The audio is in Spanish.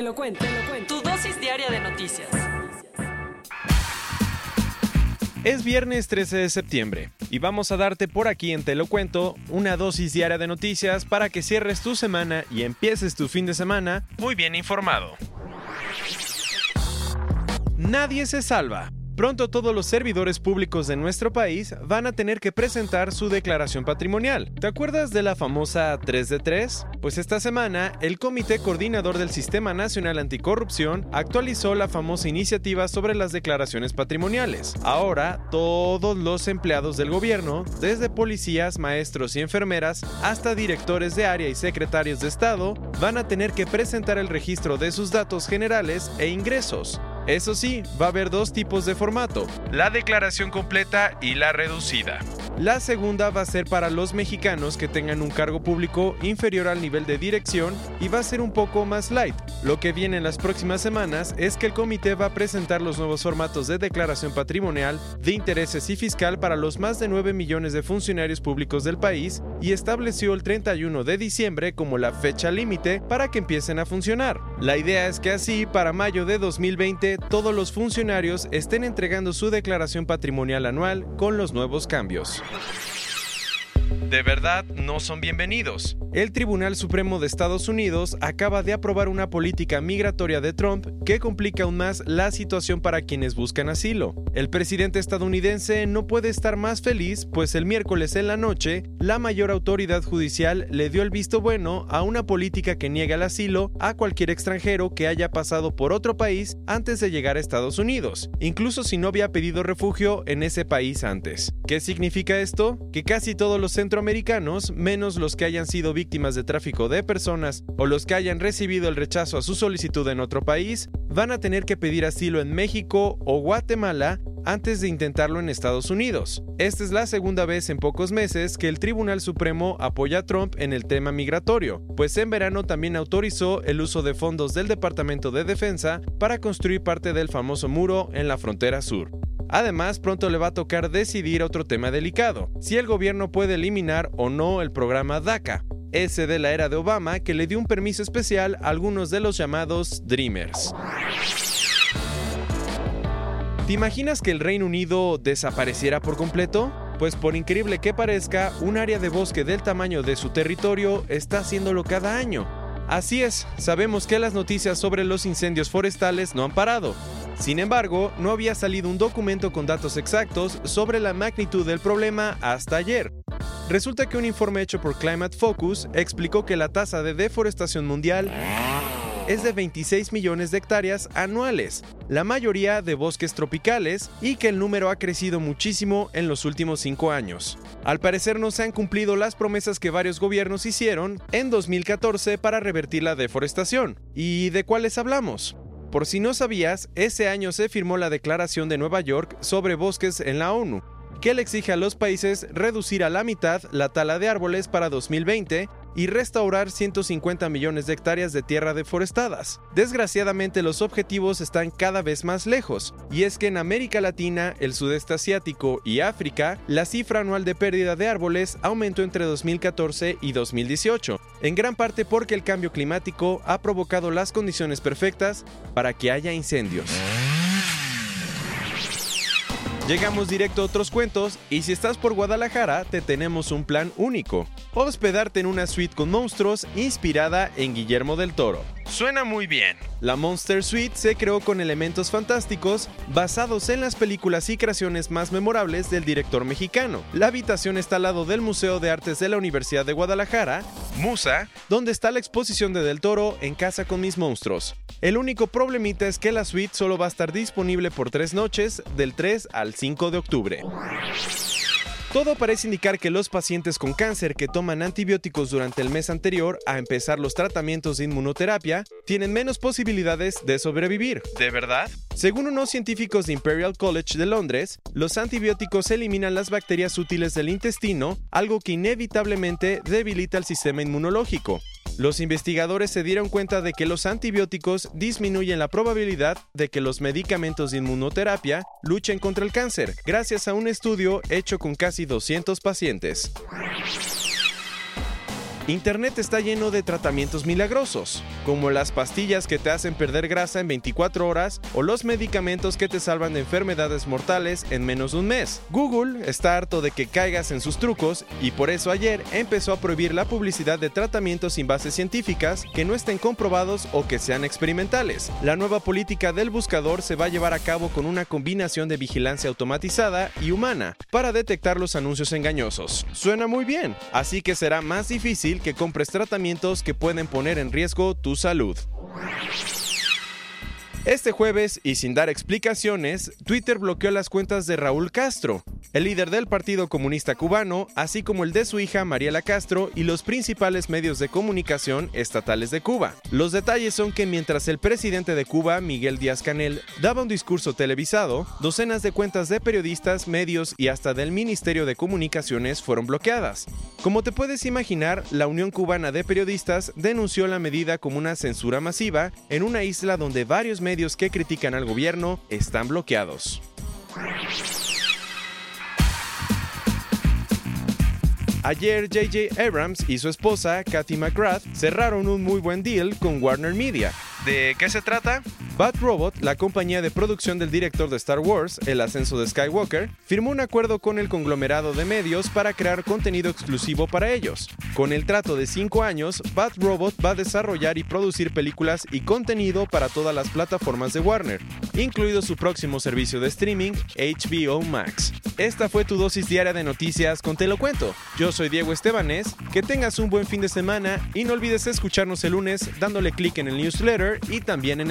Te lo cuento, te lo cuento. Tu dosis diaria de noticias. Es viernes 13 de septiembre y vamos a darte por aquí en Te lo cuento una dosis diaria de noticias para que cierres tu semana y empieces tu fin de semana muy bien informado. Nadie se salva. Pronto todos los servidores públicos de nuestro país van a tener que presentar su declaración patrimonial. ¿Te acuerdas de la famosa 3 de 3? Pues esta semana el Comité Coordinador del Sistema Nacional Anticorrupción actualizó la famosa iniciativa sobre las declaraciones patrimoniales. Ahora todos los empleados del gobierno, desde policías, maestros y enfermeras hasta directores de área y secretarios de Estado, van a tener que presentar el registro de sus datos generales e ingresos. Eso sí, va a haber dos tipos de formato, la declaración completa y la reducida. La segunda va a ser para los mexicanos que tengan un cargo público inferior al nivel de dirección y va a ser un poco más light. Lo que viene en las próximas semanas es que el comité va a presentar los nuevos formatos de declaración patrimonial, de intereses y fiscal para los más de 9 millones de funcionarios públicos del país y estableció el 31 de diciembre como la fecha límite para que empiecen a funcionar. La idea es que así, para mayo de 2020, todos los funcionarios estén entregando su declaración patrimonial anual con los nuevos cambios de verdad no son bienvenidos. El Tribunal Supremo de Estados Unidos acaba de aprobar una política migratoria de Trump que complica aún más la situación para quienes buscan asilo. El presidente estadounidense no puede estar más feliz, pues el miércoles en la noche, la mayor autoridad judicial le dio el visto bueno a una política que niega el asilo a cualquier extranjero que haya pasado por otro país antes de llegar a Estados Unidos, incluso si no había pedido refugio en ese país antes. ¿Qué significa esto? Que casi todos los centros americanos, menos los que hayan sido víctimas de tráfico de personas o los que hayan recibido el rechazo a su solicitud en otro país, van a tener que pedir asilo en México o Guatemala antes de intentarlo en Estados Unidos. Esta es la segunda vez en pocos meses que el Tribunal Supremo apoya a Trump en el tema migratorio, pues en verano también autorizó el uso de fondos del Departamento de Defensa para construir parte del famoso muro en la frontera sur. Además, pronto le va a tocar decidir otro tema delicado, si el gobierno puede eliminar o no el programa DACA, ese de la era de Obama que le dio un permiso especial a algunos de los llamados Dreamers. ¿Te imaginas que el Reino Unido desapareciera por completo? Pues por increíble que parezca, un área de bosque del tamaño de su territorio está haciéndolo cada año. Así es, sabemos que las noticias sobre los incendios forestales no han parado, sin embargo, no había salido un documento con datos exactos sobre la magnitud del problema hasta ayer. Resulta que un informe hecho por Climate Focus explicó que la tasa de deforestación mundial es de 26 millones de hectáreas anuales, la mayoría de bosques tropicales, y que el número ha crecido muchísimo en los últimos cinco años. Al parecer no se han cumplido las promesas que varios gobiernos hicieron en 2014 para revertir la deforestación. ¿Y de cuáles hablamos? Por si no sabías, ese año se firmó la Declaración de Nueva York sobre bosques en la ONU, que le exige a los países reducir a la mitad la tala de árboles para 2020 y restaurar 150 millones de hectáreas de tierra deforestadas. Desgraciadamente los objetivos están cada vez más lejos, y es que en América Latina, el sudeste asiático y África, la cifra anual de pérdida de árboles aumentó entre 2014 y 2018, en gran parte porque el cambio climático ha provocado las condiciones perfectas para que haya incendios. Llegamos directo a otros cuentos y si estás por Guadalajara te tenemos un plan único. Hospedarte en una suite con monstruos inspirada en Guillermo del Toro. Suena muy bien. La Monster Suite se creó con elementos fantásticos basados en las películas y creaciones más memorables del director mexicano. La habitación está al lado del Museo de Artes de la Universidad de Guadalajara, Musa, donde está la exposición de Del Toro en Casa con mis monstruos. El único problemita es que la suite solo va a estar disponible por tres noches, del 3 al 5 de octubre. Todo parece indicar que los pacientes con cáncer que toman antibióticos durante el mes anterior a empezar los tratamientos de inmunoterapia tienen menos posibilidades de sobrevivir. ¿De verdad? Según unos científicos de Imperial College de Londres, los antibióticos eliminan las bacterias útiles del intestino, algo que inevitablemente debilita el sistema inmunológico. Los investigadores se dieron cuenta de que los antibióticos disminuyen la probabilidad de que los medicamentos de inmunoterapia luchen contra el cáncer, gracias a un estudio hecho con casi 200 pacientes. Internet está lleno de tratamientos milagrosos, como las pastillas que te hacen perder grasa en 24 horas o los medicamentos que te salvan de enfermedades mortales en menos de un mes. Google está harto de que caigas en sus trucos y por eso ayer empezó a prohibir la publicidad de tratamientos sin bases científicas que no estén comprobados o que sean experimentales. La nueva política del buscador se va a llevar a cabo con una combinación de vigilancia automatizada y humana para detectar los anuncios engañosos. Suena muy bien, así que será más difícil que compres tratamientos que pueden poner en riesgo tu salud. Este jueves, y sin dar explicaciones, Twitter bloqueó las cuentas de Raúl Castro, el líder del Partido Comunista Cubano, así como el de su hija Mariela Castro y los principales medios de comunicación estatales de Cuba. Los detalles son que mientras el presidente de Cuba, Miguel Díaz Canel, daba un discurso televisado, docenas de cuentas de periodistas, medios y hasta del Ministerio de Comunicaciones fueron bloqueadas. Como te puedes imaginar, la Unión Cubana de Periodistas denunció la medida como una censura masiva en una isla donde varios medios medios que critican al gobierno están bloqueados. Ayer JJ Abrams y su esposa Kathy McGrath cerraron un muy buen deal con Warner Media. ¿De qué se trata? Bad Robot, la compañía de producción del director de Star Wars, El ascenso de Skywalker, firmó un acuerdo con el conglomerado de medios para crear contenido exclusivo para ellos. Con el trato de 5 años, Bad Robot va a desarrollar y producir películas y contenido para todas las plataformas de Warner, incluido su próximo servicio de streaming, HBO Max. Esta fue tu dosis diaria de noticias con Te lo cuento. Yo soy Diego Estebanés, que tengas un buen fin de semana y no olvides escucharnos el lunes dándole clic en el newsletter y también en